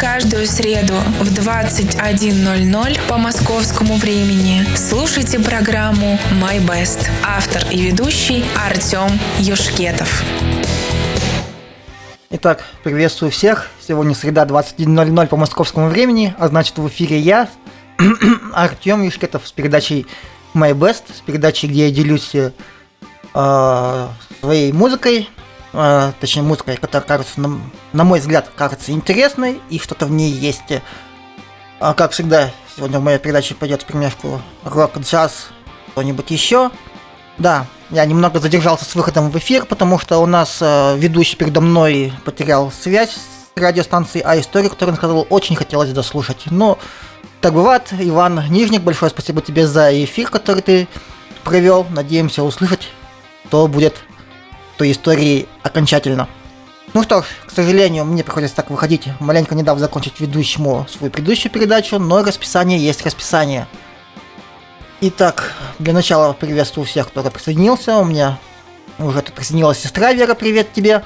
каждую среду в 21.00 по московскому времени слушайте программу «My Best». Автор и ведущий Артем Юшкетов. Итак, приветствую всех. Сегодня среда 21.00 по московскому времени, а значит в эфире я, Артем Юшкетов с передачей My Best, с передачей, где я делюсь э, своей музыкой, э, точнее музыкой, которая кажется, на, на мой взгляд, кажется интересной, и что-то в ней есть. А, как всегда, сегодня в моей передаче пойдет в примешку рок, джаз, что-нибудь еще. Да, я немного задержался с выходом в эфир, потому что у нас э, ведущий передо мной потерял связь с радиостанцией, а историю, которую он сказал, очень хотелось дослушать. Но так бывает, Иван Нижник, большое спасибо тебе за эфир, который ты провел. Надеемся услышать, что будет той истории окончательно. Ну что ж, к сожалению, мне приходится так выходить, маленько не дав закончить ведущему свою предыдущую передачу, но расписание есть расписание. Итак, для начала приветствую всех, кто присоединился. У меня уже тут присоединилась сестра Вера, привет тебе.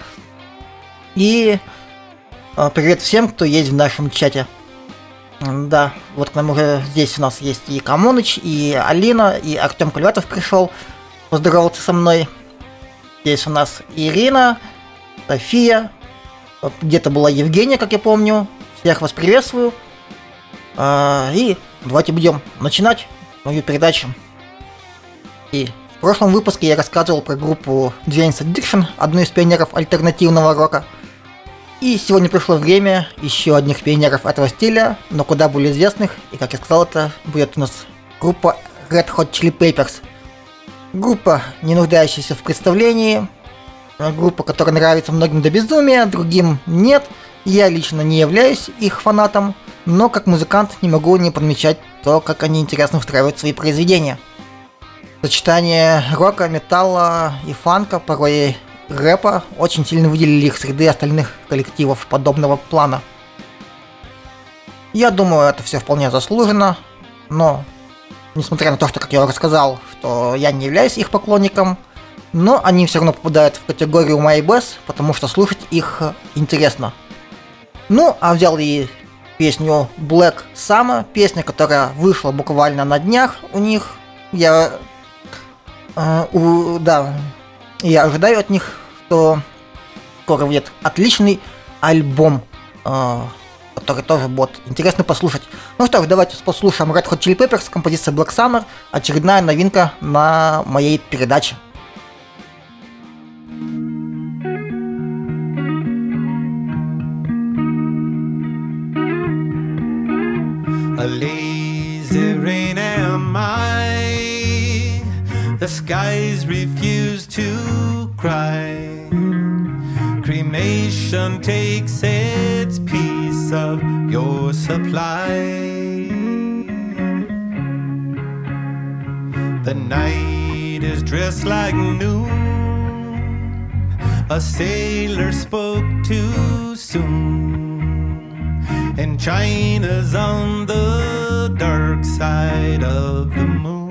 И э, привет всем, кто есть в нашем чате. Да, вот к нам уже здесь у нас есть и Камоныч, и Алина, и Артем Кульватов пришел поздороваться со мной. Здесь у нас Ирина, София, где-то была Евгения, как я помню. Всех вас приветствую. А, и давайте будем начинать мою передачу. И в прошлом выпуске я рассказывал про группу James Addiction, одну из пионеров альтернативного рока – и сегодня пришло время еще одних пионеров этого стиля, но куда более известных, и как я сказал, это будет у нас группа Red Hot Chili Peppers. Группа, не нуждающаяся в представлении, группа, которая нравится многим до безумия, другим нет. Я лично не являюсь их фанатом, но как музыкант не могу не подмечать то, как они интересно устраивают свои произведения. Сочетание рока, металла и фанка порой рэпа очень сильно выделили их среды остальных коллективов подобного плана. Я думаю, это все вполне заслуженно, но несмотря на то, что, как я уже сказал, что я не являюсь их поклонником, но они все равно попадают в категорию My Bass, потому что слушать их интересно. Ну, а взял и песню Black Summer, песня, которая вышла буквально на днях у них. Я... Э, у, да, я ожидаю от них, что скоро выйдет отличный альбом, э, который тоже будет интересно послушать. Ну что ж, давайте послушаем Red Hot Chili Peppers, композиция Black Summer, очередная новинка на моей передаче. A lazy rain am I The skies refuse to cry. Cremation takes its piece of your supply. The night is dressed like noon. A sailor spoke too soon. And China's on the dark side of the moon.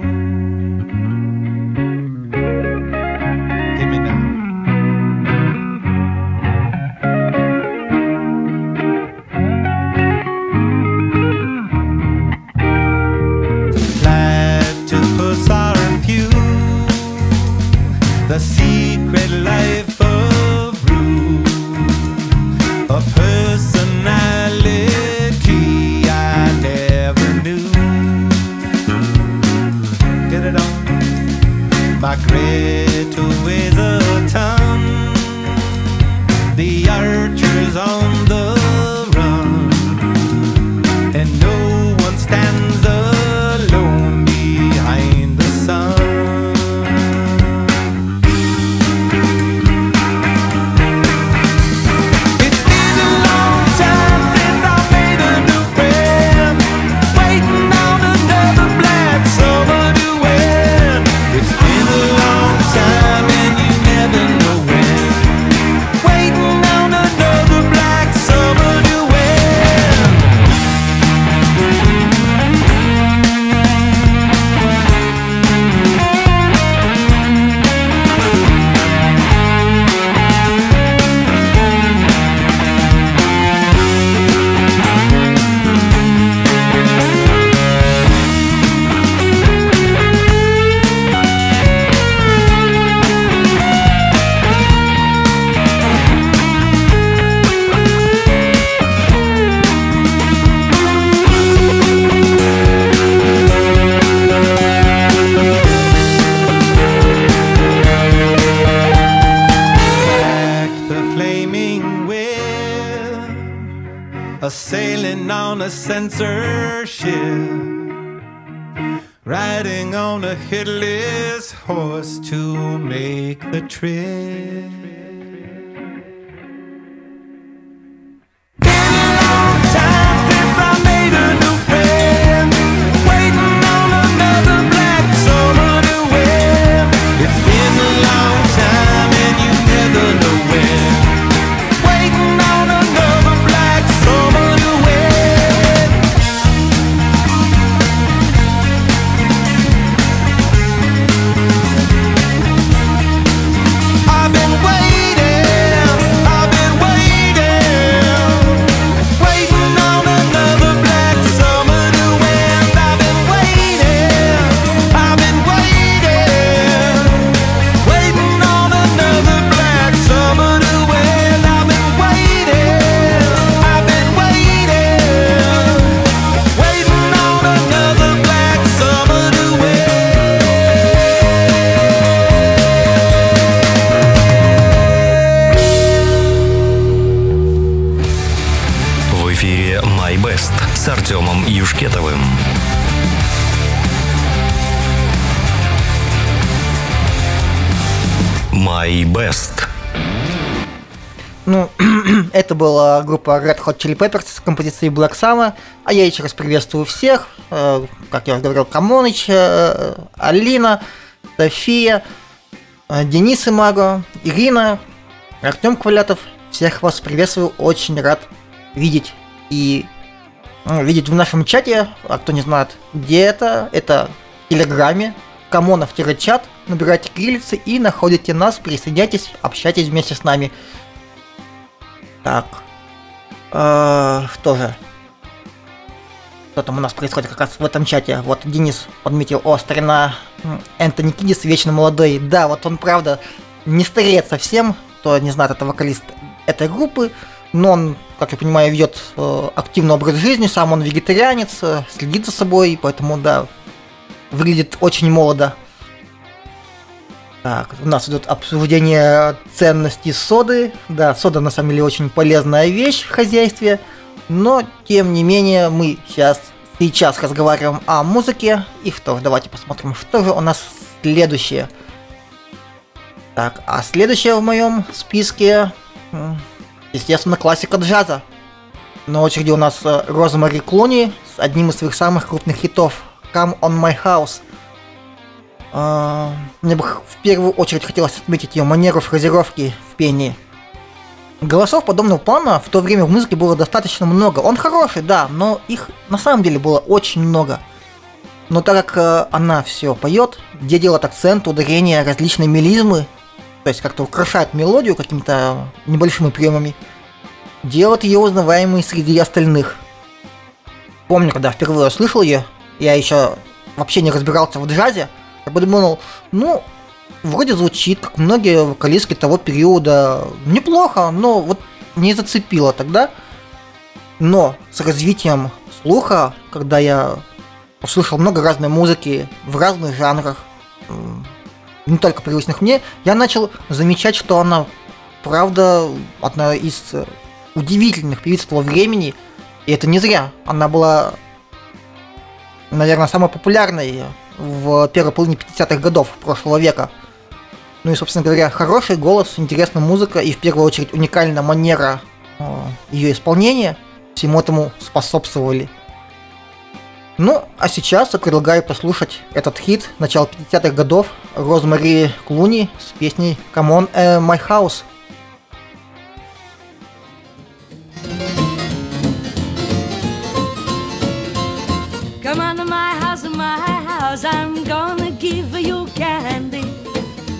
Группа Red Hot Chili Peppers с композицией Black Summer. А я еще раз приветствую всех. Э, как я уже говорил, Камоныч, э, Алина, София, э, Денис Имаго, Ирина, Артем Квалятов. Всех вас приветствую, очень рад видеть и видеть в нашем чате. А кто не знает, где это, это в Телеграме, Камонов-чат. Набирайте крыльцы и находите нас, присоединяйтесь, общайтесь вместе с нами. Так. Э, что же? Что там у нас происходит как раз в этом чате? Вот Денис подметил, о, старина Энтони Кидис, вечно молодой. Да, вот он, правда, не стареет совсем. Кто не знает, это вокалист этой группы. Но он, как я понимаю, ведет э, активный образ жизни, сам он вегетарианец, э, следит за собой, поэтому, да, выглядит очень молодо. Так, у нас идет обсуждение ценностей соды. Да, сода на самом деле очень полезная вещь в хозяйстве. Но, тем не менее, мы сейчас, сейчас разговариваем о музыке. И что ж, давайте посмотрим, что же у нас следующее. Так, а следующее в моем списке, естественно, классика джаза. На очереди у нас э, Розмари Клуни с одним из своих самых крупных хитов «Come on my house». А, мне бы в первую очередь хотелось отметить ее манеру фразировки в пении. Голосов подобного плана в то время в музыке было достаточно много. Он хороший, да, но их на самом деле было очень много. Но так как э, она все поет, где делает акцент, ударение, различные мелизмы, то есть как-то украшает мелодию какими-то небольшими приемами, делает ее узнаваемой среди остальных. Помню, когда впервые услышал ее, я еще вообще не разбирался в джазе, я подумал, ну, вроде звучит, как многие вокалистки того периода, неплохо, но вот не зацепило тогда. Но с развитием слуха, когда я услышал много разной музыки в разных жанрах, не только привычных мне, я начал замечать, что она, правда, одна из удивительных певиц того времени, и это не зря. Она была, наверное, самой популярной в первой половине 50-х годов прошлого века. Ну и, собственно говоря, хороший голос, интересная музыка и, в первую очередь, уникальная манера э, ее исполнения всему этому способствовали. Ну, а сейчас я предлагаю послушать этот хит начала 50-х годов Розмари Клуни с песней «Come on, uh, my house». I'm gonna give you candy.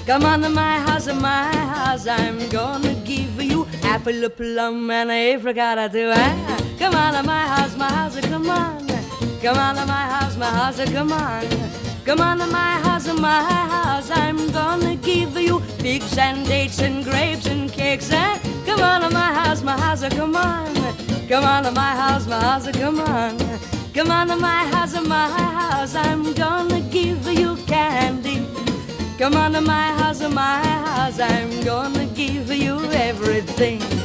Come on to my house, my house. I'm gonna give you apple, plum, and apricot too. Ah, come on to my house, my house. Come on. Come on to my house, my house. Come on. Come on to my house, my house. I'm gonna give you figs and dates and grapes and cakes. Ah, come on to my house, my house. Oh, come on. Come on to my house, my house. Oh, come on. Come on to my house, oh, my house, I'm gonna give you candy. Come on to my house, my house, I'm gonna give you everything.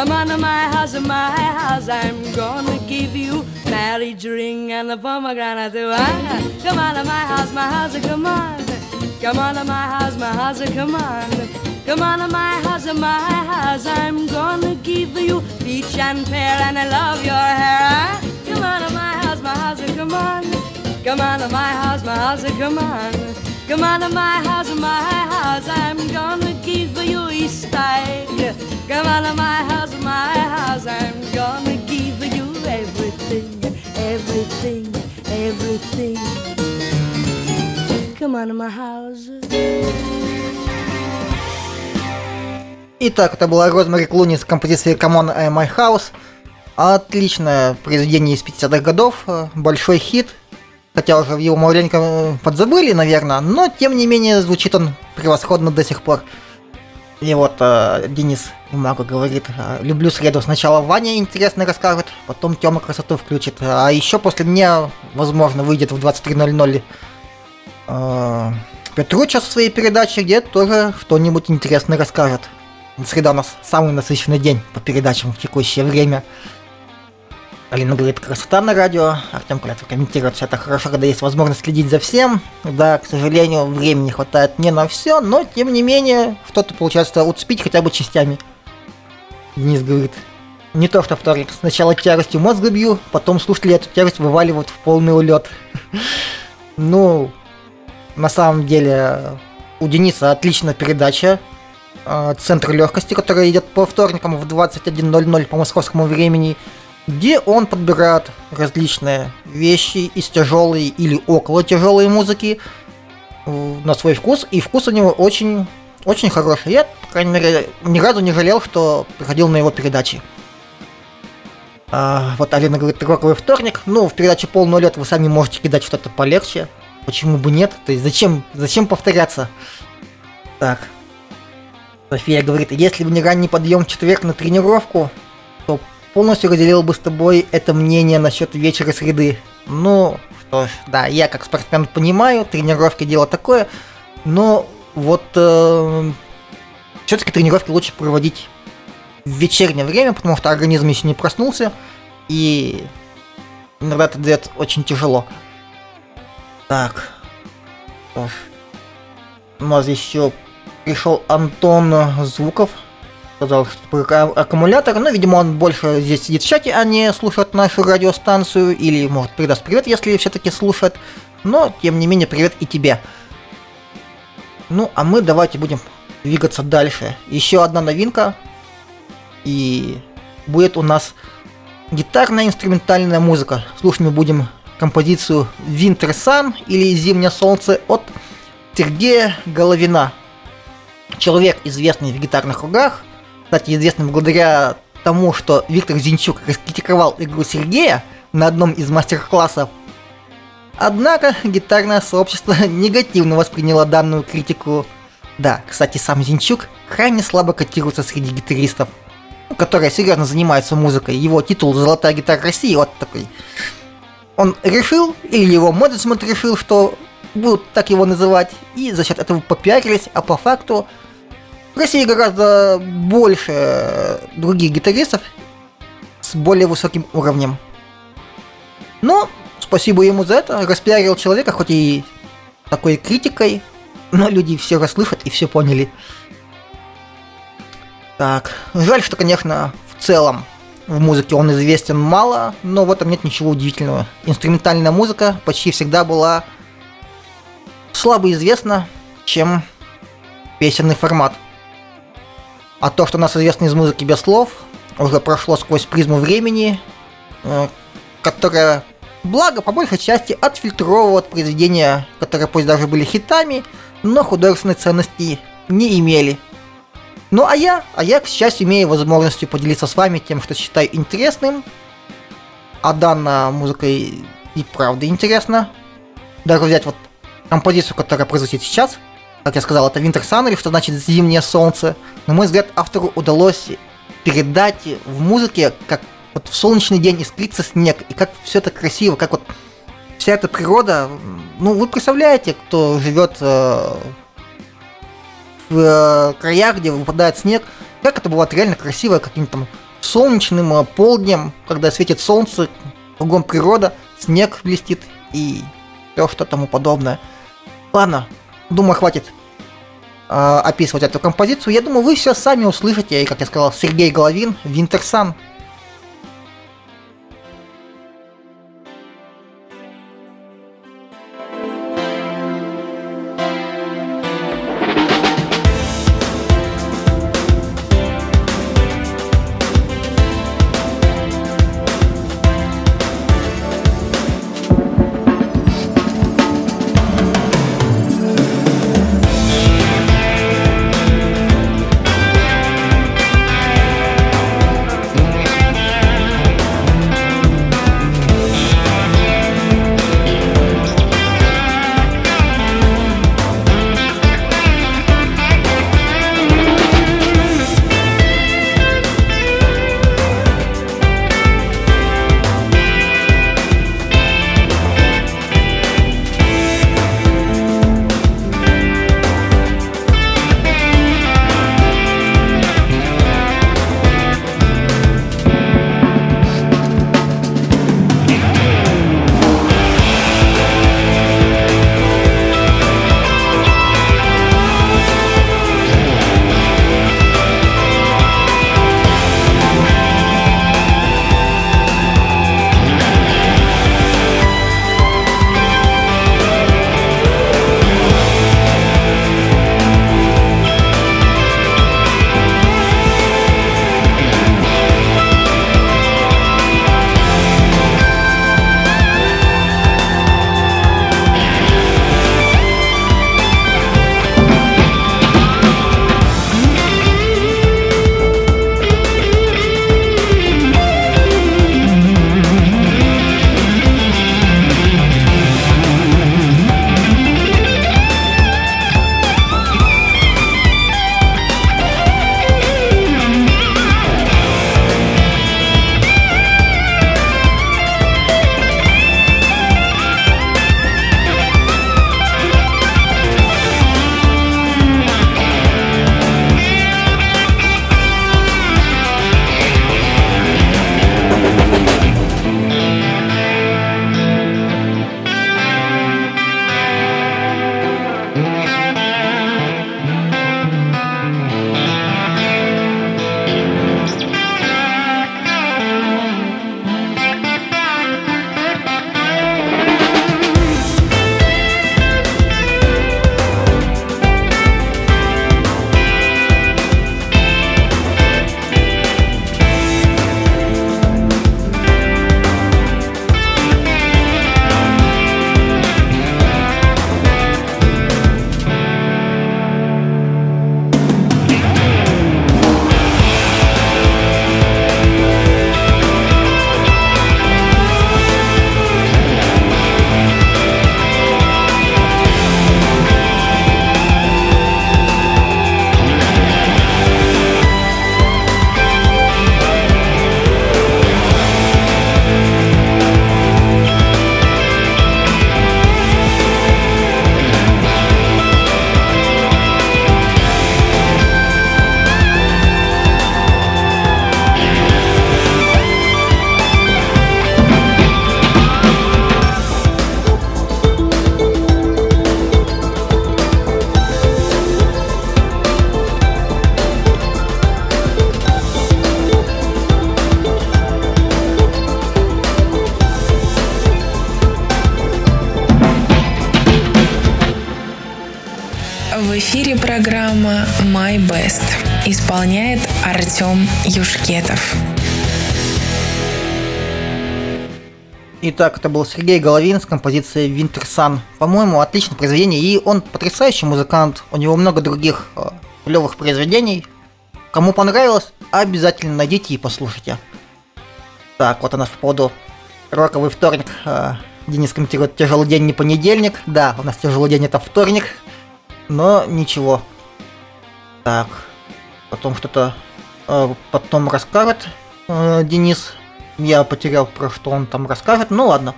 Come on to my house, my house, I'm gonna give you marriage ring and a pomegranate. Ah, come on to my house, my house, come on. Come on to my house, my house, come on. Come on to my house, my house, I'm gonna give you peach and pear and I love your hair. Ah, come on to my house, my house, come on. Come on to my house, my house, come on. Come on to my house, my house, I'm gonna give you Easter egg. Come on to my house, my house, I'm gonna give you everything, everything, everything. Come on to my house. Итак, это была Розмари Клуни с композицией Come on My House. Отличное произведение из 50-х годов, э, большой хит, хотя уже его маленько э, подзабыли, наверное, но тем не менее звучит он превосходно до сих пор. И вот э, Денис Имаго говорит, э, люблю среду. Сначала Ваня интересно расскажет, потом Тёма красоту включит. А еще после меня, возможно, выйдет в 23.00 э, Петруча со своей передачи, где тоже что-нибудь интересное расскажет. Среда у нас самый насыщенный день по передачам в текущее время. Алина говорит, красота на радио. Артем Кулятов комментирует, все это хорошо, когда есть возможность следить за всем. Да, к сожалению, времени хватает не на все, но тем не менее, что-то получается уцепить хотя бы частями. Денис говорит, не то что вторник. Сначала тяжестью мозг бью, потом слушатели эту тяжесть вываливают в полный улет. Ну, на самом деле, у Дениса отличная передача. э, Центр легкости, которая идет по вторникам в 21.00 по московскому времени где он подбирает различные вещи из тяжелой или около тяжелой музыки э, на свой вкус, и вкус у него очень, очень хороший. Я, по крайней мере, ни разу не жалел, что приходил на его передачи. А, вот Алина говорит, роковый вторник. Ну, в передаче полный лет вы сами можете кидать что-то полегче. Почему бы нет? То есть зачем, зачем повторяться? Так. София говорит, если бы не ранний подъем в четверг на тренировку, полностью разделил бы с тобой это мнение насчет вечера среды. Ну, что ж, да, я как спортсмен понимаю, тренировки дело такое, но вот э, все-таки тренировки лучше проводить в вечернее время, потому что организм еще не проснулся, и иногда это дает очень тяжело. Так, что ж. У нас еще пришел Антон Звуков, сказал, про ак- аккумулятор, но, видимо, он больше здесь сидит в чате, а не слушает нашу радиостанцию, или, может, передаст привет, если все-таки слушает, но, тем не менее, привет и тебе. Ну, а мы давайте будем двигаться дальше. Еще одна новинка, и будет у нас гитарная инструментальная музыка. Слушать мы будем композицию Winter Sun или Зимнее солнце от Сергея Головина. Человек, известный в гитарных кругах, кстати, известный благодаря тому, что Виктор Зинчук раскритиковал игру Сергея на одном из мастер-классов. Однако гитарное сообщество негативно восприняло данную критику. Да, кстати, сам Зинчук крайне слабо котируется среди гитаристов, ну, которые серьезно занимаются музыкой. Его титул «Золотая гитара России» вот такой. Он решил, или его менеджмент решил, что будут так его называть, и за счет этого попиарились, а по факту в России гораздо больше других гитаристов с более высоким уровнем. Но спасибо ему за это, распиарил человека, хоть и такой критикой, но люди все расслышат и все поняли. Так, жаль, что, конечно, в целом в музыке он известен мало, но в этом нет ничего удивительного. Инструментальная музыка почти всегда была слабо известна, чем песенный формат. А то, что нас известно из музыки без слов, уже прошло сквозь призму времени, э, которое, благо, по большей части отфильтровывает произведения, которые пусть даже были хитами, но художественной ценности не имели. Ну а я, а я, к счастью, имею возможность поделиться с вами тем, что считаю интересным. А данная музыка и, и правда интересна. Даже взять вот композицию, которая прозвучит сейчас. Как я сказал, это Winter Sun, что значит зимнее солнце. На мой взгляд, автору удалось передать в музыке, как вот в солнечный день искрится снег, и как все это красиво, как вот вся эта природа. Ну, вы представляете, кто живет э, в э, краях, где выпадает снег, как это бывает реально красиво, каким-то там солнечным э, полднем, когда светит солнце, кругом природа, снег блестит и все, что тому подобное. Ладно, думаю, хватит э, описывать эту композицию. Я думаю, вы все сами услышите, и, как я сказал, Сергей Головин, Винтерсан. Артем Юшкетов. Итак, это был Сергей Головин с композицией Winter Sun. По-моему, отличное произведение, и он потрясающий музыкант. У него много других э, клевых произведений. Кому понравилось, обязательно найдите и послушайте. Так, вот у нас по поводу роковый вторник. Э, Денис комментирует тяжелый день не понедельник. Да, у нас тяжелый день это вторник. Но ничего. Так, потом что-то потом расскажет э, Денис. Я потерял, про что он там расскажет. Ну ладно.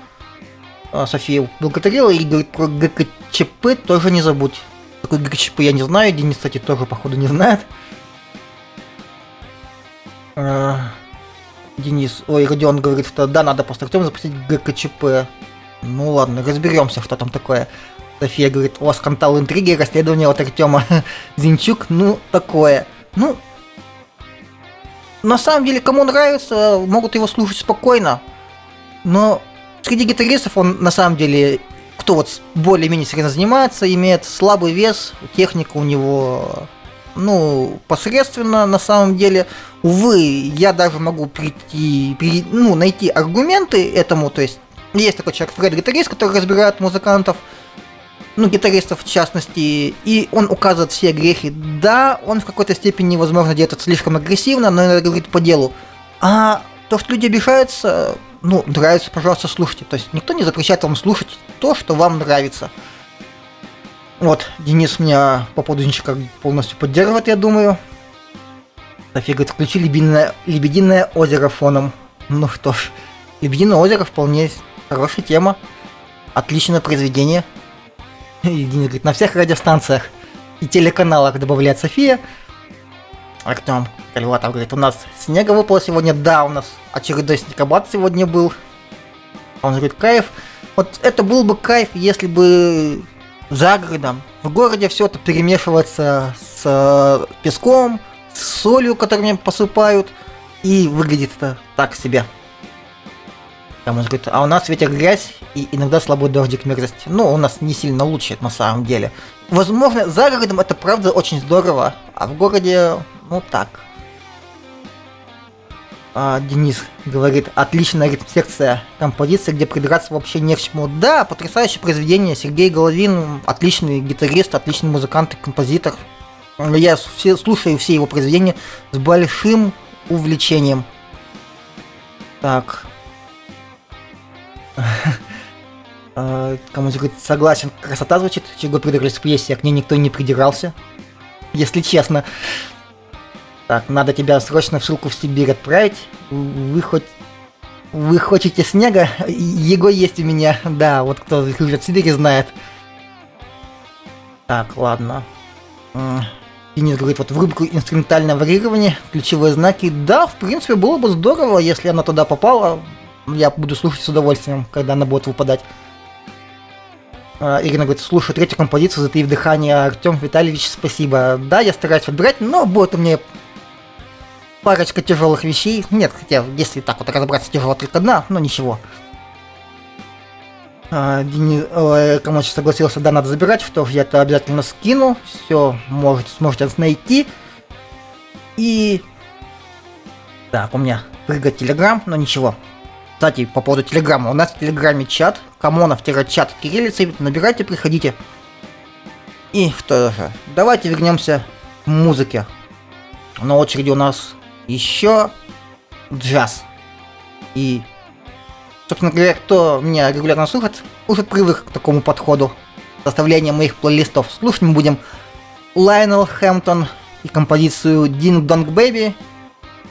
А, София благодарила и говорит про ГКЧП тоже не забудь. Такой ГЧП я не знаю, Денис, кстати, тоже, походу, не знает. Денис, ой, Родион говорит, что да, надо просто Артем запустить ГКЧП. Ну ладно, разберемся, что там такое. София говорит, вас скандал интриги, расследование от Артема Зинчук, ну такое. Ну, на самом деле, кому нравится, могут его слушать спокойно. Но среди гитаристов он на самом деле, кто вот более-менее серьезно занимается, имеет слабый вес, техника у него, ну, посредственно на самом деле. Увы, я даже могу прийти, при, ну, найти аргументы этому, то есть есть такой человек, Фред гитарист, который разбирает музыкантов, ну, гитаристов в частности, и он указывает все грехи. Да, он в какой-то степени, возможно, это слишком агрессивно, но это говорит по делу. А то, что люди обижаются, ну, нравится, пожалуйста, слушайте. То есть никто не запрещает вам слушать то, что вам нравится. Вот, Денис меня по поводу Зинчика полностью поддерживает, я думаю. София говорит, включи лебединое, лебединое озеро фоном. Ну что ж, Лебединое озеро вполне хорошая тема. Отличное произведение. И Денис говорит, на всех радиостанциях и телеканалах добавляет София. Артем Кальватов говорит, у нас снега выпало сегодня, да, у нас очередной снегопад сегодня был. Он говорит, кайф. Вот это был бы кайф, если бы за городом, в городе все это перемешивается с э, песком, с солью, которыми посыпают, и выглядит это так себе. Там он говорит, а у нас ветер грязь и иногда слабый дождик мерзость. Ну, у нас не сильно лучше на самом деле. Возможно, за городом это правда очень здорово, а в городе, ну так. А, Денис говорит, отличная ритм-секция композиция, где придраться вообще не к чему. Да, потрясающее произведение. Сергей Головин, отличный гитарист, отличный музыкант и композитор. Я все, слушаю все его произведения с большим увлечением. Так, а, Кому-то говорит, согласен, красота звучит, чего придирались в пьесе, а к ней никто не придирался. Если честно. Так, надо тебя срочно в ссылку в Сибирь отправить. Вы хоть... Вы хотите снега? Его есть у меня. Да, вот кто живет в Сибири знает. Так, ладно. Денис говорит, вот в рубрику инструментальное варьирование, ключевые знаки. Да, в принципе, было бы здорово, если она туда попала я буду слушать с удовольствием, когда она будет выпадать. А, Ирина говорит, слушаю третью композицию «Затаив дыхание». Артем Витальевич, спасибо. Да, я стараюсь подбирать, но будет у меня парочка тяжелых вещей. Нет, хотя, если так вот разобраться, тяжело только одна, но ничего. А, Денис э, согласился, да, надо забирать, что ж, я это обязательно скину. Все, можете, сможете найти. И... Так, у меня прыгает телеграм, но ничего. Кстати, по поводу Телеграма. У нас в Телеграме чат, комонов-чат кириллицы. Набирайте, приходите. И что же, давайте вернемся к музыке. На очереди у нас еще джаз. И, собственно говоря, кто меня регулярно слушает, уже привык к такому подходу. Составление моих плейлистов. Слушать мы будем Лайнел Хэмптон и композицию Ding Dong Baby.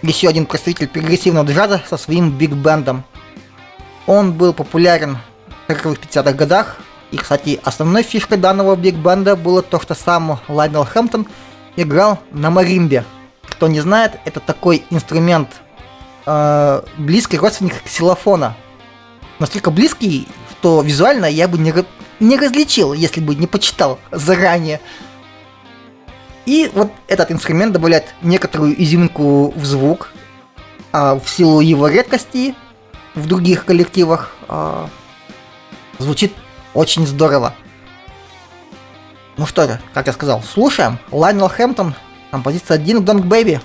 Еще один представитель прогрессивного джаза со своим биг-бендом. Он был популярен в 40-50-х годах. И, кстати, основной фишкой данного биг-бенда было то, что сам Лайнел Хэмптон играл на маримбе. Кто не знает, это такой инструмент, э, близкий родственник ксилофона. Настолько близкий, что визуально я бы не, не различил, если бы не почитал заранее. И вот этот инструмент добавляет некоторую изюминку в звук, а в силу его редкости в других коллективах. А, звучит очень здорово. Ну что же, как я сказал, слушаем. Лайнел Хэмптон, композиция Ding Dong Baby.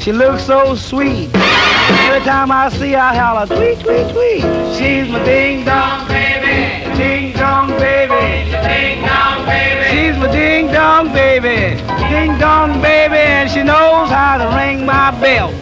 She looks so sweet. Every time I see her, I holler, tweet, tweet, tweet. She's my ding dong baby. ding dong baby. Ding dong baby. She's my ding dong baby, ding dong baby, and she knows how to ring my bell.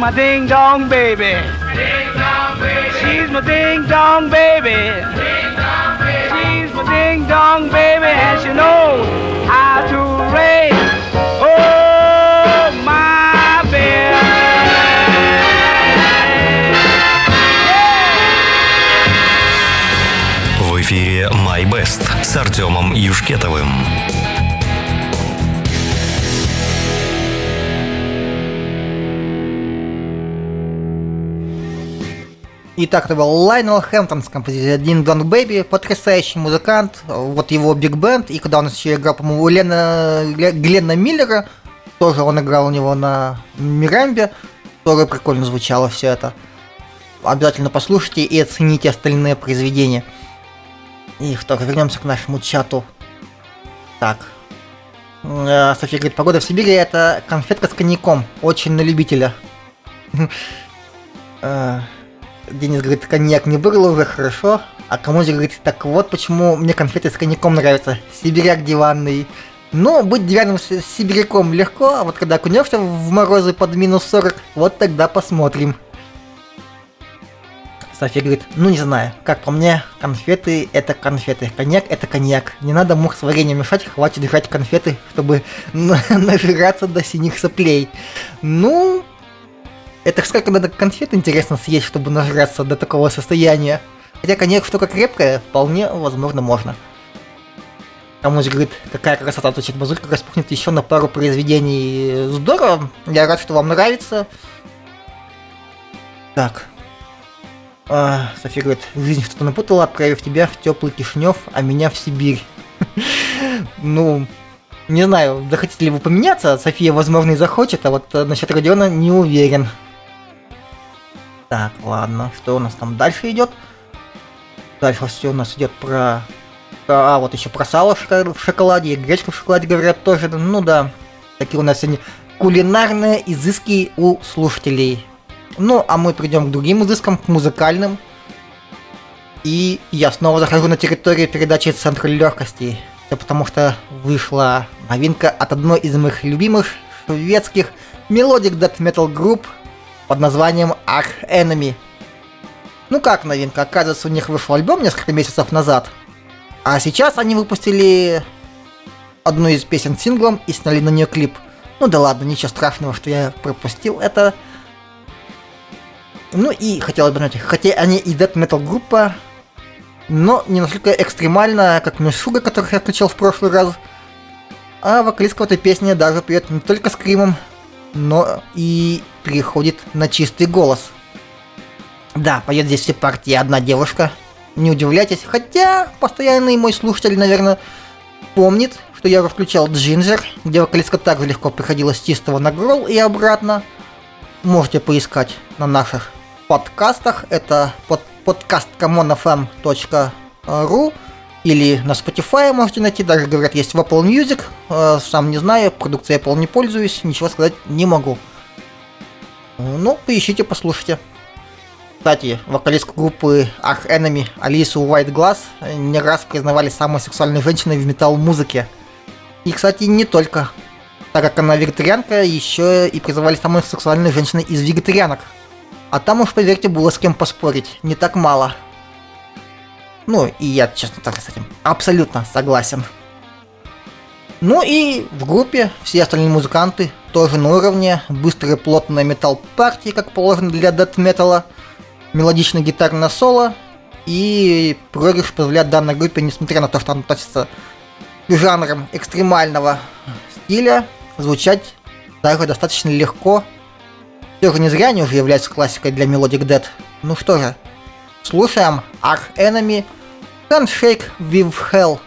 My ding dong baby. Ding dong baby. She's my ding dong baby. Ding dong baby. She's my ding dong baby, and she knows how to ring. Oh, my bell. В эфире My Best с Артемом Юшкетовым. Итак, это был Лайнел Хэмптон с композицией Ding Dong Baby, потрясающий музыкант, вот его биг бенд, и когда он еще играл, по-моему, Лена, Гле- Гленна Миллера, тоже он играл у него на Мирамбе, тоже прикольно звучало все это. Обязательно послушайте и оцените остальные произведения. И что, вернемся к нашему чату. Так. Э, София говорит, погода в Сибири это конфетка с коньяком, очень на любителя. Денис говорит, коньяк не было уже хорошо. А Камузи говорит, так вот почему мне конфеты с коньяком нравятся. Сибиряк диванный. Ну, быть диванным с- сибиряком легко, а вот когда окунешься в морозы под минус 40, вот тогда посмотрим. София говорит, ну не знаю, как по мне, конфеты это конфеты, коньяк это коньяк. Не надо мух с вареньем мешать, хватит жрать конфеты, чтобы на- нажираться до синих соплей. Ну, это сколько надо конфет интересно съесть, чтобы нажраться до такого состояния. Хотя коньяк штука крепкая, вполне возможно можно. Кому говорит, какая красота, тут базука распухнет еще на пару произведений. Здорово, я рад, что вам нравится. Так. А, София говорит, жизнь что-то напутала, отправив тебя в теплый Кишинев, а меня в Сибирь. Ну, не знаю, захотите ли вы поменяться, София, возможно, и захочет, а вот э, насчет Родиона не уверен. Так, ладно, что у нас там дальше идет? Дальше все у нас идет про... А, вот еще про сало в шоколаде и гречку в шоколаде говорят тоже. Ну да, такие у нас сегодня кулинарные изыски у слушателей. Ну, а мы придем к другим изыскам, к музыкальным. И я снова захожу на территорию передачи «Центр легкости». Это потому что вышла новинка от одной из моих любимых шведских melodic Death Metal групп под названием Arch Enemy. Ну как новинка, оказывается, у них вышел альбом несколько месяцев назад. А сейчас они выпустили одну из песен синглом и сняли на нее клип. Ну да ладно, ничего страшного, что я пропустил это. Ну и хотелось бы знать, хотя они и Death Metal группа, но не настолько экстремально, как Мишуга, которых я включал в прошлый раз. А вокалистка в этой песне даже поет не только скримом, но и переходит на чистый голос. Да, поет здесь все партии одна девушка. Не удивляйтесь, хотя постоянный мой слушатель, наверное, помнит, что я включал Джинджер, где вокалистка также легко приходила с чистого на грол и обратно. Можете поискать на наших подкастах. Это под, подкаст commonfm.ru или на Spotify можете найти. Даже, говорят, есть в Apple Music. Э, Сам не знаю, продукцией Apple не пользуюсь, ничего сказать не могу. Ну, поищите, послушайте. Кстати, вокалистку группы Arch Enemy Алису White Glass не раз признавали самой сексуальной женщиной в металл-музыке. И, кстати, не только. Так как она вегетарианка, еще и призывали самой сексуальной женщиной из вегетарианок. А там уж, поверьте, было с кем поспорить. Не так мало. Ну, и я, честно, тоже с этим абсолютно согласен. Ну и в группе все остальные музыканты тоже на уровне. Быстрые плотные металл-партии, как положено для дэт металла мелодичное гитарное соло и проигрыш позволяет данной группе, несмотря на то, что она относится к жанрам экстремального стиля, звучать даже достаточно легко. Все же не зря они уже являются классикой для Melodic Dead. Ну что же, слушаем Arch Enemy Handshake with hell.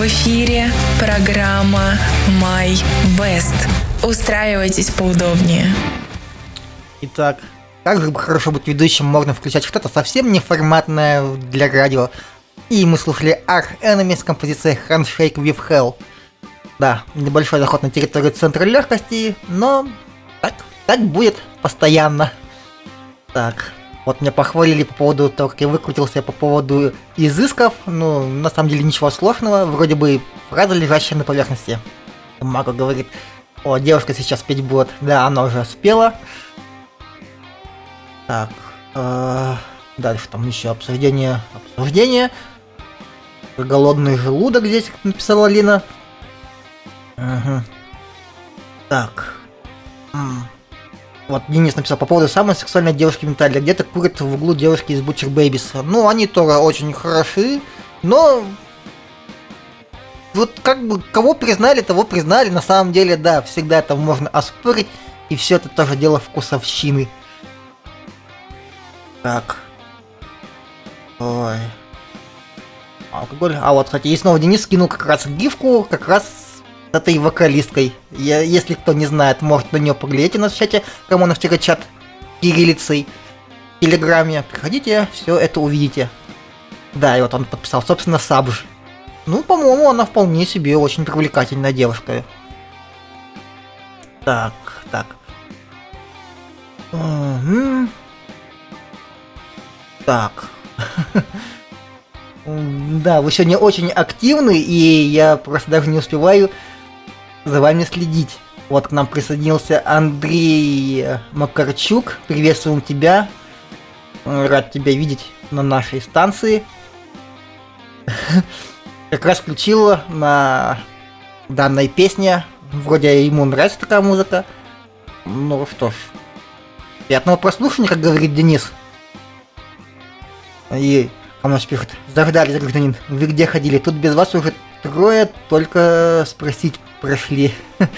В эфире программа My Best. Устраивайтесь поудобнее. Итак, как же хорошо быть ведущим, можно включать что-то совсем неформатное для радио. И мы слушали Arch Enemy с композицией Handshake with Hell. Да, небольшой заход на территорию центра легкости, но так, так будет постоянно. Так, вот меня похвалили по поводу того, как я выкрутился по поводу изысков. Ну, на самом деле ничего сложного. Вроде бы фраза, лежащая на поверхности. Мако говорит, о, девушка сейчас петь будет. Да, она уже спела. Так, э, дальше там еще обсуждение, обсуждение. Голодный желудок здесь написала Лина. Угу. Так. Вот Денис написал по поводу самой сексуальной девушки в металле. Где-то курят в углу девушки из Butcher Babies. Ну, они тоже очень хороши, но... Вот как бы кого признали, того признали. На самом деле, да, всегда это можно оспорить. И все это тоже дело вкусовщины. Так. Ой. Алкоголь. А вот, кстати, и снова Денис скинул как раз гифку, как раз этой вокалисткой. Я, если кто не знает, может на нее поглядеть в чате, кому на вчера чат кириллицей в Телеграме. Приходите, все это увидите. Да, и вот он подписал, собственно, Сабж. Ну, по-моему, она вполне себе очень привлекательная девушка. Так, так. Мгм. Так. Да, вы сегодня очень активны, и я просто даже не успеваю за вами следить. Вот к нам присоединился Андрей Макарчук. Приветствуем тебя. Рад тебя видеть на нашей станции. Как раз включила на данной песне. Вроде ему нравится такая музыка. Ну что ж. Приятного прослушивания, как говорит Денис. И Камаш пишет, заждались, гражданин, вы где ходили? Тут без вас уже трое, только спросить прошли.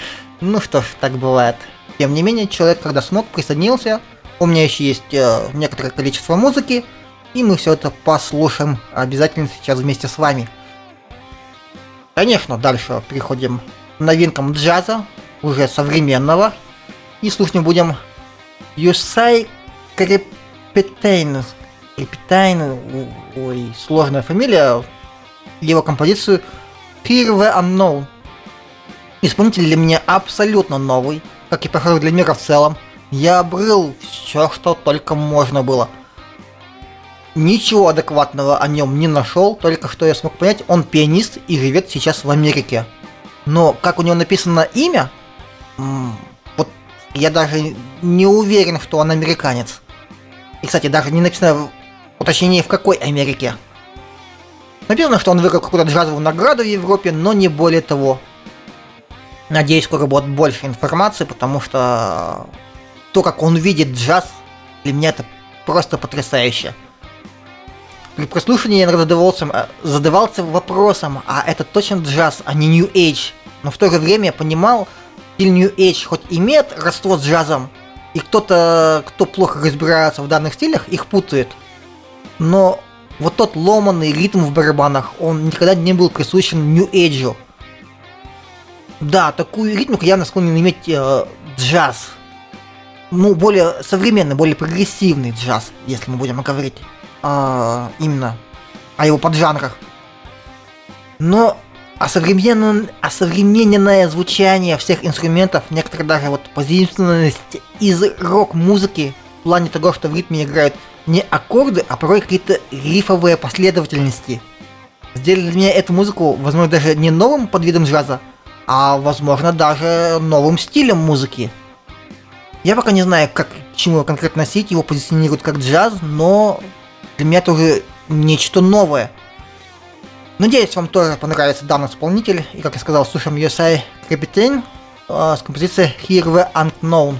ну что ж, так бывает. Тем не менее, человек, когда смог, присоединился. У меня еще есть э, некоторое количество музыки, и мы все это послушаем обязательно сейчас вместе с вами. Конечно, дальше переходим к новинкам джаза, уже современного, и слушать будем Юсай Крепетейн. Крепетейн, ой, сложная фамилия, его композицию the Unknown. Исполнитель для меня абсолютно новый, как и похоже для мира в целом. Я обрыл все, что только можно было. Ничего адекватного о нем не нашел, только что я смог понять, он пианист и живет сейчас в Америке. Но как у него написано имя, вот я даже не уверен, что он американец. И, кстати, даже не написано уточнение в какой Америке. Написано, что он выиграл какую-то джазовую награду в Европе, но не более того. Надеюсь, скоро будет больше информации, потому что то, как он видит джаз, для меня это просто потрясающе. При прослушивании я иногда задавался, э, задавался вопросом, а это точно джаз, а не New Age. Но в то же время я понимал, стиль New Age хоть имеет родство с джазом, и кто-то, кто плохо разбирается в данных стилях, их путает. Но вот тот ломанный ритм в барабанах, он никогда не был присущен New Age. Да, такую ритмику явно склонен иметь э, джаз. Ну, более современный, более прогрессивный джаз, если мы будем говорить а, именно о его поджанрах. Но осовременен, осовремененное звучание всех инструментов, некоторые даже вот позиционность из рок-музыки в плане того, что в ритме играют не аккорды, а порой какие-то рифовые последовательности. Сделали для меня эту музыку, возможно, даже не новым подвидом джаза, а возможно даже новым стилем музыки. Я пока не знаю, как к чему конкретно носить, его позиционируют как джаз, но для меня это уже нечто новое. Надеюсь, вам тоже понравится данный исполнитель. И, как я сказал, слушаем Captain э, с композицией Here the Unknown.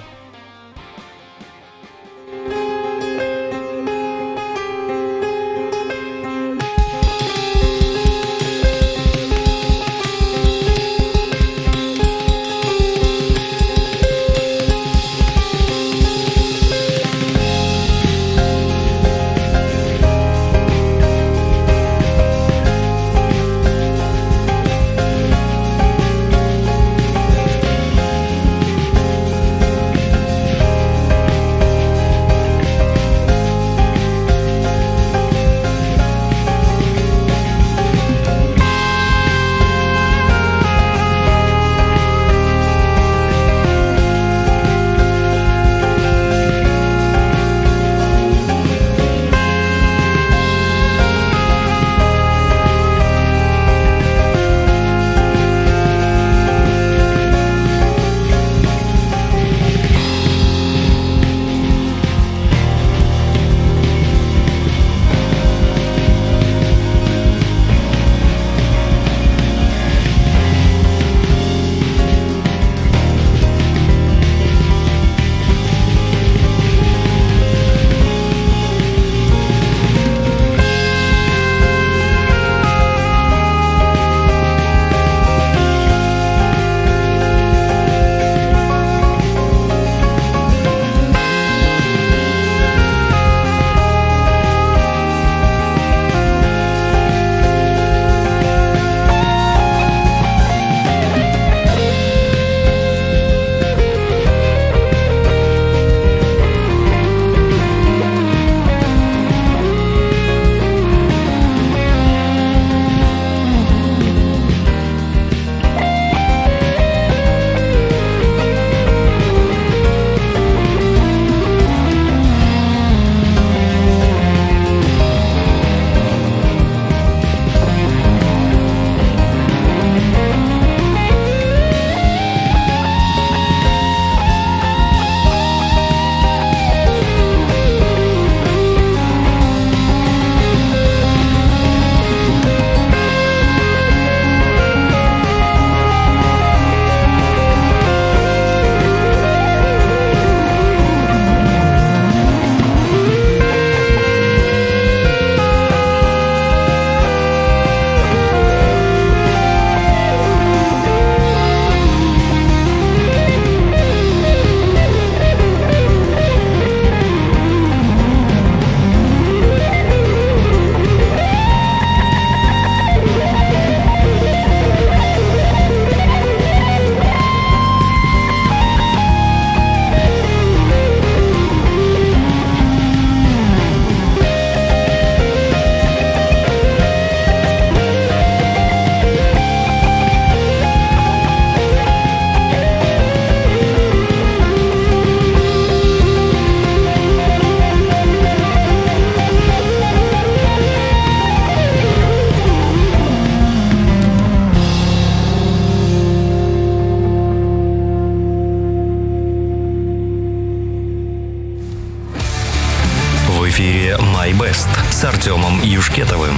Best с Артемом Юшкетовым.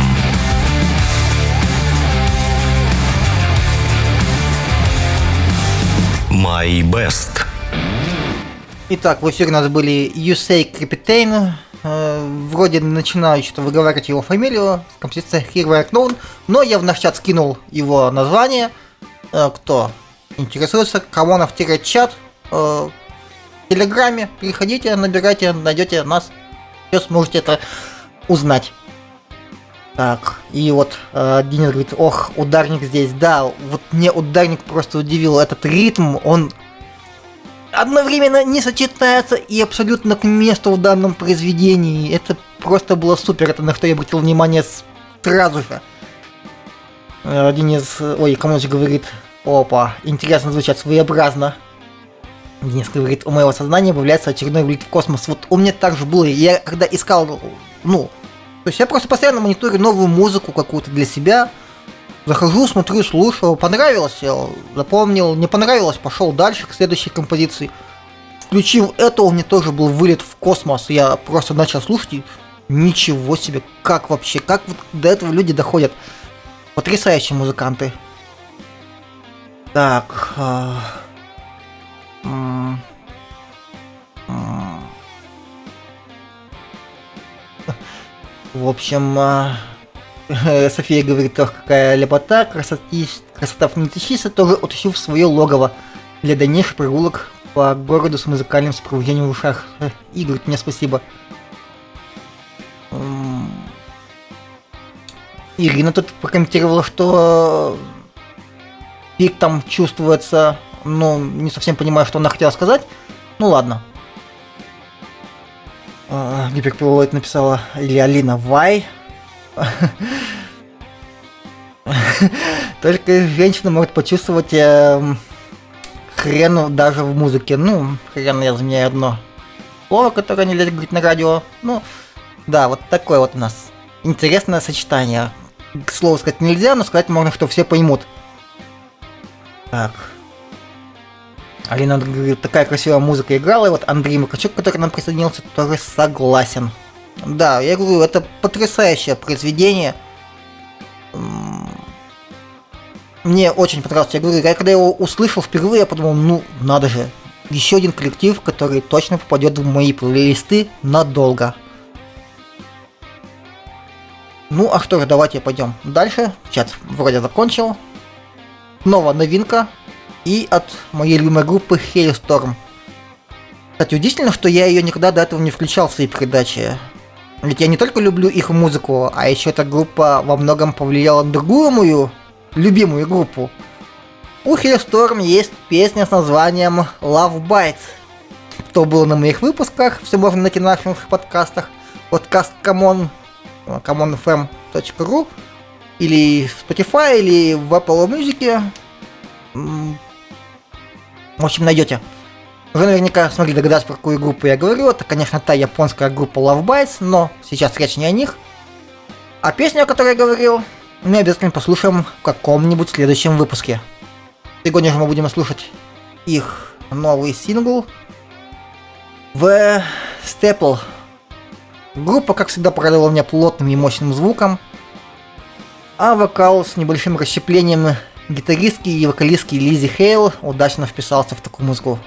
My Best. Итак, в эфире у нас были Юсей Крепетейн, э, вроде начинаю что-то выговаривать его фамилию, композиция Here Known, но я в наш чат скинул его название, Э, кто интересуется, Камонов-чат, э, в Телеграме, переходите, набирайте, найдете нас, все сможете это узнать. Так, и вот э, Денис говорит, ох, ударник здесь, да, вот мне ударник просто удивил, этот ритм, он одновременно не сочетается и абсолютно к месту в данном произведении. Это просто было супер, это на что я обратил внимание сразу же. Э, Денис, ой, Камонович говорит, опа, интересно звучат, своеобразно. Денис говорит, у моего сознания появляется очередной вылет в космос. Вот у меня так же было, я когда искал, ну, то есть я просто постоянно мониторю новую музыку какую-то для себя, захожу, смотрю, слушаю, понравилось, я запомнил, не понравилось, пошел дальше к следующей композиции. Включив это, у меня тоже был вылет в космос, я просто начал слушать и ничего себе, как вообще, как вот до этого люди доходят. Потрясающие музыканты. Так. А, м. В общем, а, София говорит, ох, какая лепота, красоти, красота фонетичиста тоже утащил в свое логово для дальнейших прогулок по городу с музыкальным сопровождением в ушах. Э, Игорь, мне спасибо. Ирина тут прокомментировала, что пик там чувствуется, ну, не совсем понимаю, что она хотела сказать. Ну ладно. А, Гиперпилот написала или Алина Вай. Только женщина может почувствовать эм, хрен даже в музыке. Ну, хрен я заменяю одно слово, которое нельзя говорить на радио. Ну, да, вот такое вот у нас интересное сочетание. К слову сказать нельзя, но сказать можно, что все поймут. Так. Алина говорит, такая красивая музыка играла, и вот Андрей Макачук, который нам присоединился, тоже согласен. Да, я говорю, это потрясающее произведение. Мне очень понравилось. Я говорю, я когда его услышал впервые, я подумал, ну, надо же. Еще один коллектив, который точно попадет в мои плейлисты надолго. Ну, а что же, давайте пойдем дальше. Чат вроде закончил. Снова новинка. И от моей любимой группы Hailstorm. Кстати, удивительно, что я ее никогда до этого не включал в свои передачи. Ведь я не только люблю их музыку, а еще эта группа во многом повлияла на другую мою любимую группу. У Hailstorm есть песня с названием Love Bites. Кто был на моих выпусках, все можно найти на наших подкастах. Подкаст Common, commonfm.ru или в Spotify, или в Apple Music. В общем, найдете. Уже наверняка смогли догадаться, про какую группу я говорю. Это, конечно, та японская группа Love Bites, но сейчас речь не о них. А песню, о которой я говорил, мы обязательно послушаем в каком-нибудь следующем выпуске. Сегодня же мы будем слушать их новый сингл The Staple. Группа, как всегда, порадовала меня плотным и мощным звуком, а вокал с небольшим расщеплением гитаристки и вокалистки Лизи Хейл удачно вписался в такую музыку.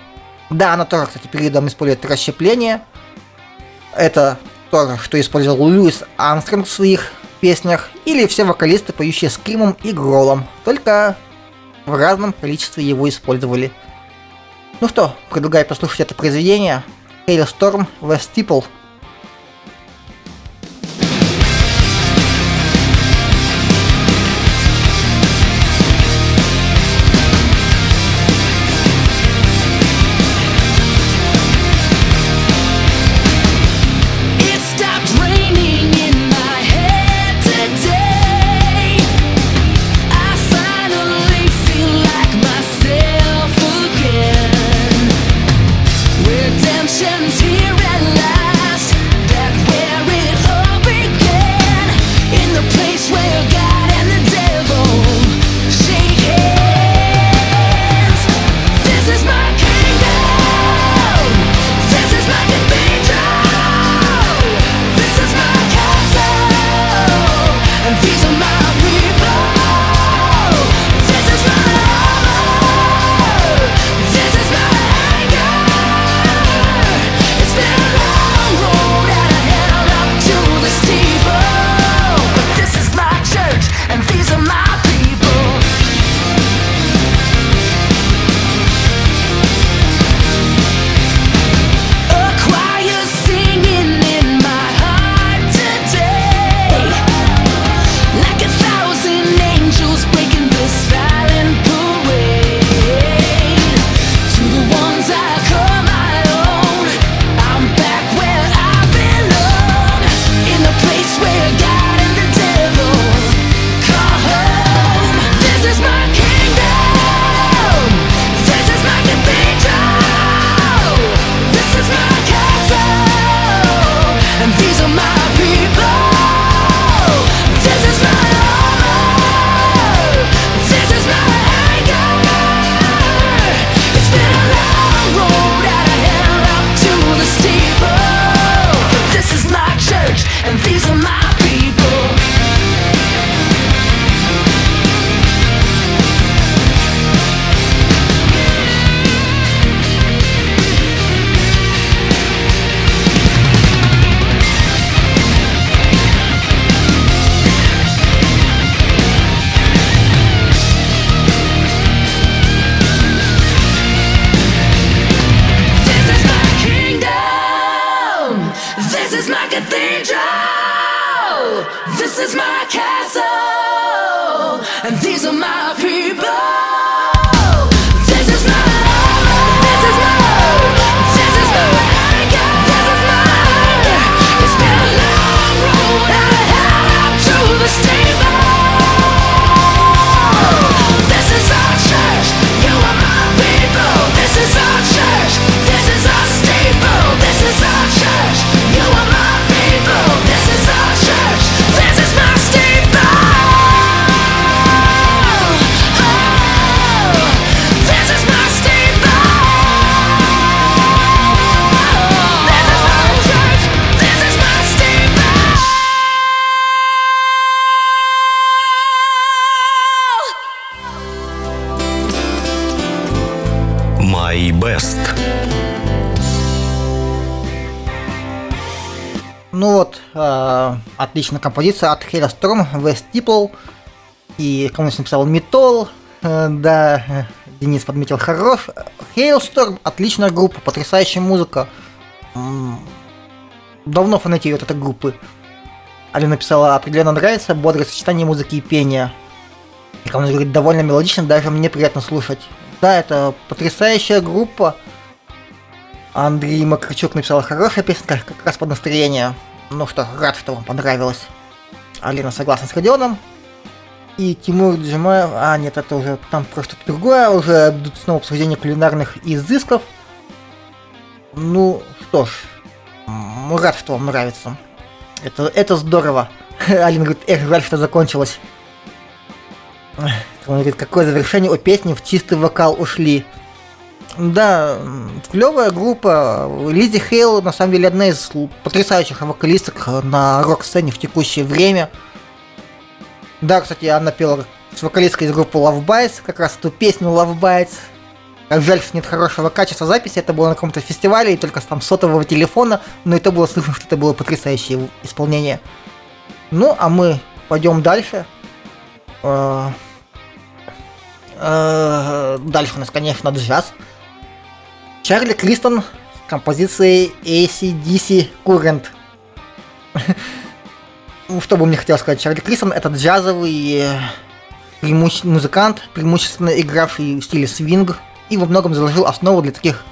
Да, она тоже, кстати, передом использует расщепление. Это то, что использовал Льюис Армстронг в своих песнях, или все вокалисты, поющие скримом и гролом, только в разном количестве его использовали. Ну что, предлагаю послушать это произведение. Hailstorm The Steeple. Отличная композиция от Hailstorm, West Steeple. И, кому написал Метал, э, да, э, Денис подметил хорош. Hailstorm, отличная группа, потрясающая музыка. Давно фанатею от этой группы. Алина написала, определенно нравится, бодрое сочетание музыки и пения. И, как он говорит, довольно мелодично, даже мне приятно слушать. Да, это потрясающая группа. Андрей Макарчук написал хорошая песенка, как раз под настроение. Ну что, рад, что вам понравилось. Алина согласна с Родионом. И Тимур Джимаев... А, нет, это уже там просто что-то другое. Уже идут снова обсуждение кулинарных изысков. Ну, что ж. Рад, что вам нравится. Это, это здорово. Алина говорит, эх, жаль, что закончилось. Он говорит, какое завершение у песни в чистый вокал ушли. Да, клевая группа. Лизи Хейл, на самом деле, одна из потрясающих вокалисток на рок-сцене в текущее время. Да, кстати, она пела с вокалисткой из группы Love Bites, как раз эту песню Love Bites. Как жаль, что нет хорошего качества записи, это было на каком-то фестивале, и только с там сотового телефона, но это было слышно, что это было потрясающее исполнение. Ну, а мы пойдем дальше. Э, э, Дальше у нас, конечно, джаз. Чарли Кристон с композицией ACDC Current. Ну, Что бы мне хотелось сказать, Чарли Кристон это джазовый э, преимуще- музыкант, преимущественно игравший в стиле свинг, и во многом заложил основу для таких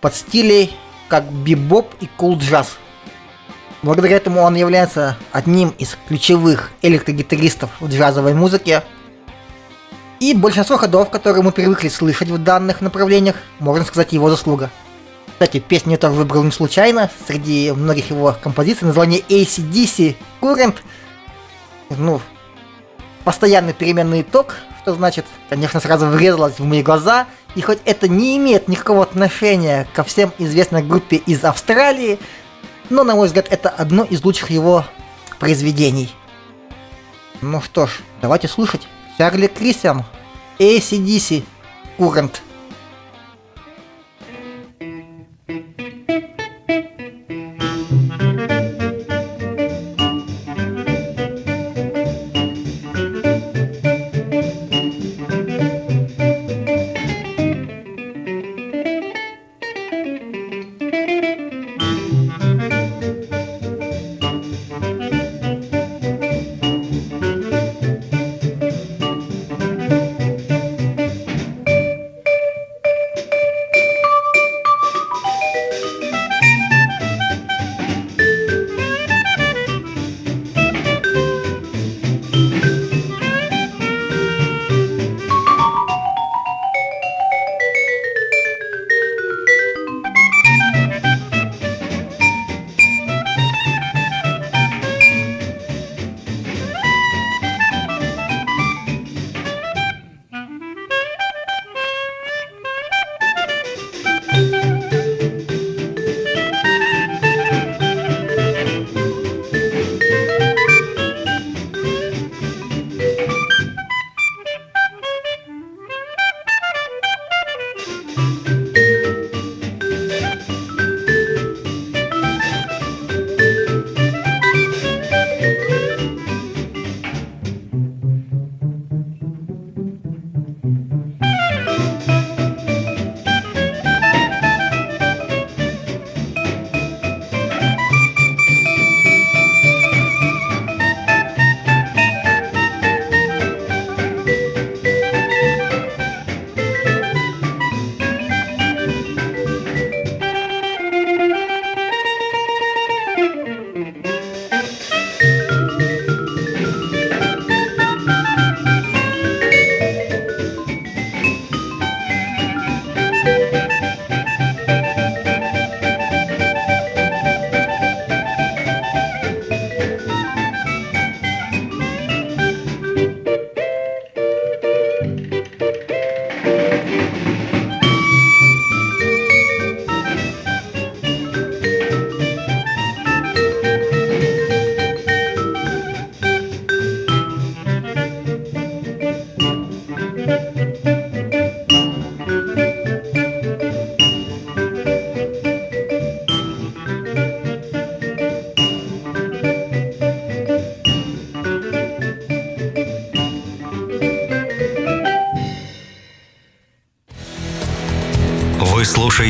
подстилей, как бибоп и кул джаз. Благодаря этому он является одним из ключевых электрогитаристов в джазовой музыке, и большинство ходов, которые мы привыкли слышать в данных направлениях, можно сказать, его заслуга. Кстати, песню я тоже выбрал не случайно. Среди многих его композиций название ACDC Current. Ну, постоянный переменный итог, что значит, конечно, сразу врезалось в мои глаза. И хоть это не имеет никакого отношения ко всем известной группе из Австралии, но, на мой взгляд, это одно из лучших его произведений. Ну что ж, давайте слушать. Чарли Кристиан, ACDC, Current.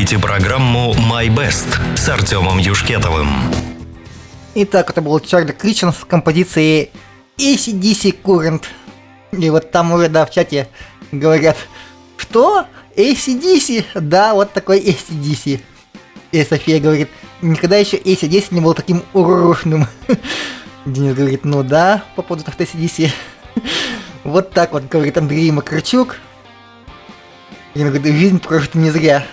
Слушаете программу «My Best» с Артемом Юшкетовым. Итак, это был Чарли Кричен с композицией ACDC Current. И вот там уже, да, в чате говорят, что? ACDC? Да, вот такой ACDC. И София говорит, никогда еще ACDC не был таким урушным. Денис говорит, ну да, по поводу ACDC. Вот так вот, говорит Андрей Макарчук. И он говорит, жизнь прожита не зря.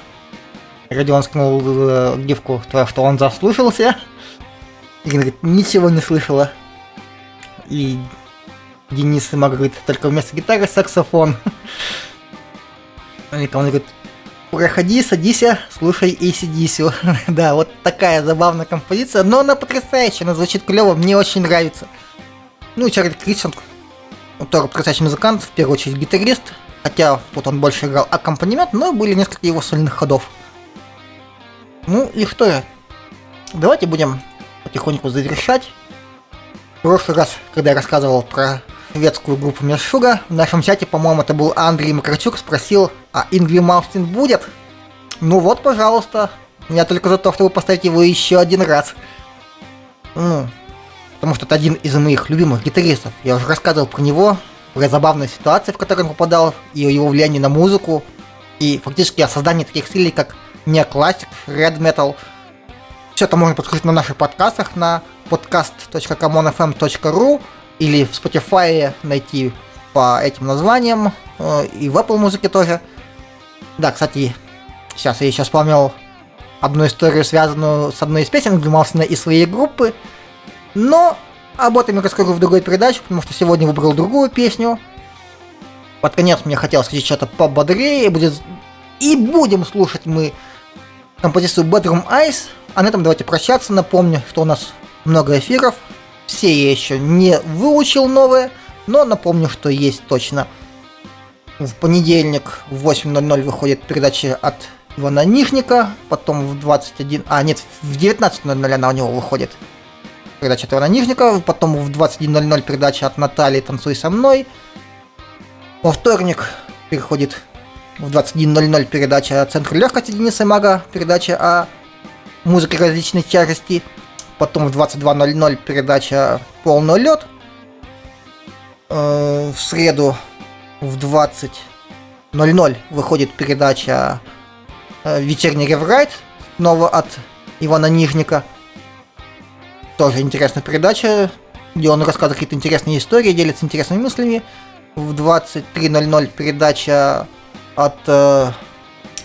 Родион скинул э, гифку, то, что он заслушался. И говорит, ничего не слышала. И Денис Мак говорит, только вместо гитары саксофон. И он говорит, проходи, садись, слушай ACDC. да, вот такая забавная композиция, но она потрясающая, она звучит клево, мне очень нравится. Ну и Чарли Криссон, тоже потрясающий музыкант, в первую очередь гитарист, хотя тут он больше играл аккомпанемент, но были несколько его сольных ходов. Ну и что я? Давайте будем потихоньку завершать. В прошлый раз, когда я рассказывал про шведскую группу Мершуга, в нашем чате, по-моему, это был Андрей Макарчук, спросил, а Ингви Малстин будет? Ну вот, пожалуйста. Я только за то, чтобы поставить его еще один раз. Ну, потому что это один из моих любимых гитаристов. Я уже рассказывал про него, про забавные ситуации, в которые он попадал, и его влиянии на музыку, и фактически о создании таких стилей, как неоклассик, red metal. Все это можно послушать на наших подкастах на podcast.comonfm.ru или в Spotify найти по этим названиям, э, и в Apple музыке тоже. Да, кстати, сейчас я еще вспомнил одну историю, связанную с одной из песен Глюмалсона и своей группы, но об этом я расскажу в другой передаче, потому что сегодня выбрал другую песню. Под конец мне хотелось сказать что-то пободрее, будет... и будем слушать мы композицию Bedroom Ice, а на этом давайте прощаться, напомню, что у нас много эфиров, все я еще не выучил новые, но напомню, что есть точно. В понедельник в 8.00 выходит передача от Ивана Нижника, потом в 21... А, нет, в 19.00 она у него выходит. Передача от Ивана Нижника, потом в 21.00 передача от Натальи «Танцуй со мной». Во вторник переходит в 21.00 передача «Центр легкости» Дениса Мага, передача о музыке различной тяжести. Потом в 22.00 передача «Полный лед». Э, В среду в 20.00 выходит передача э, «Вечерний реврайт», снова от Ивана Нижника. Тоже интересная передача, где он рассказывает какие-то интересные истории, делится интересными мыслями. В 23.00 передача от э,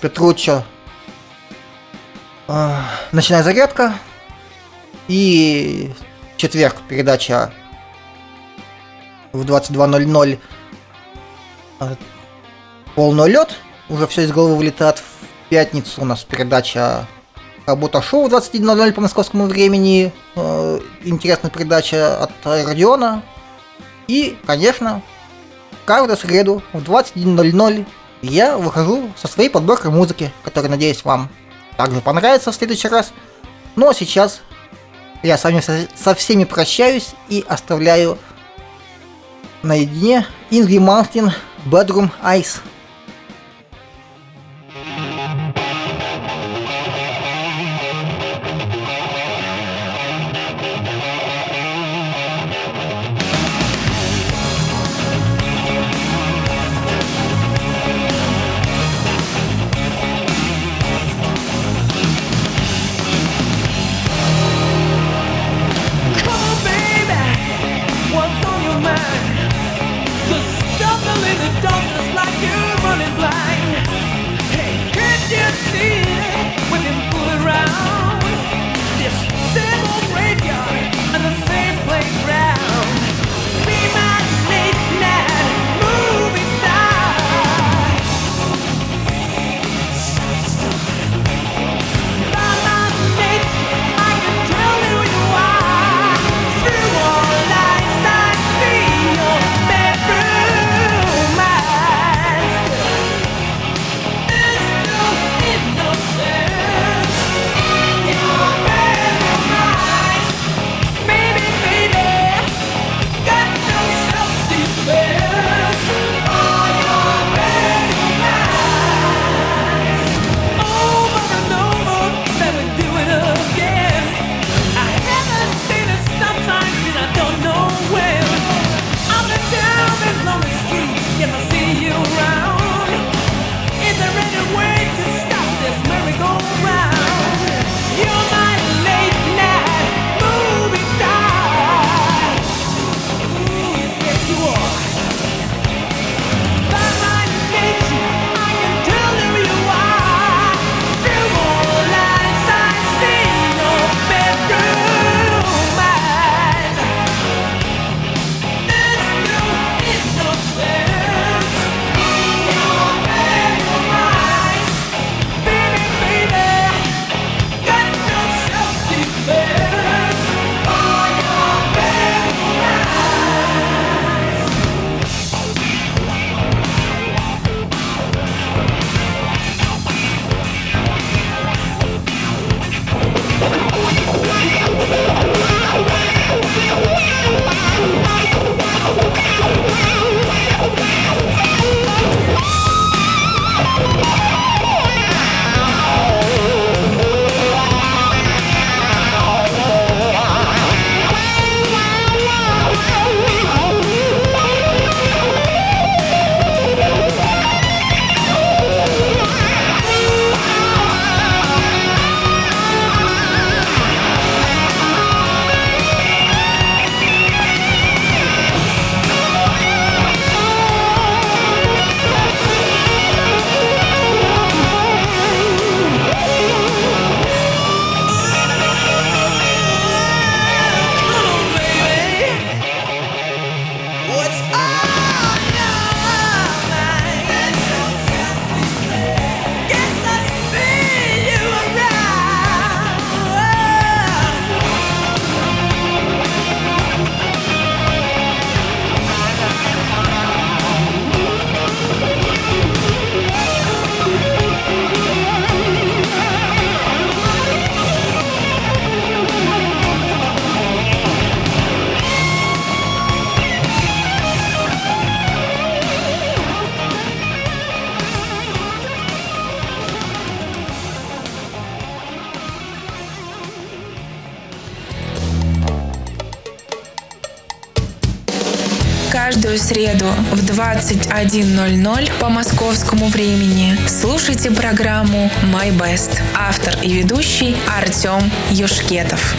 Петруччо э, «Ночная зарядка». И четверг передача в 22.00 э, полный лед. Уже все из головы вылетает. В пятницу у нас передача Работа шоу в 21.00 по московскому времени. Э, интересная передача от Родиона. И, конечно, каждую среду в 21.00 я выхожу со своей подборкой музыки, которая, надеюсь, вам также понравится в следующий раз. Ну а сейчас я с вами со, со всеми прощаюсь и оставляю наедине Ингри Малстин Bedroom Ice. Среду в 21.00 по московскому времени слушайте программу «My Best». Автор и ведущий Артем Юшкетов.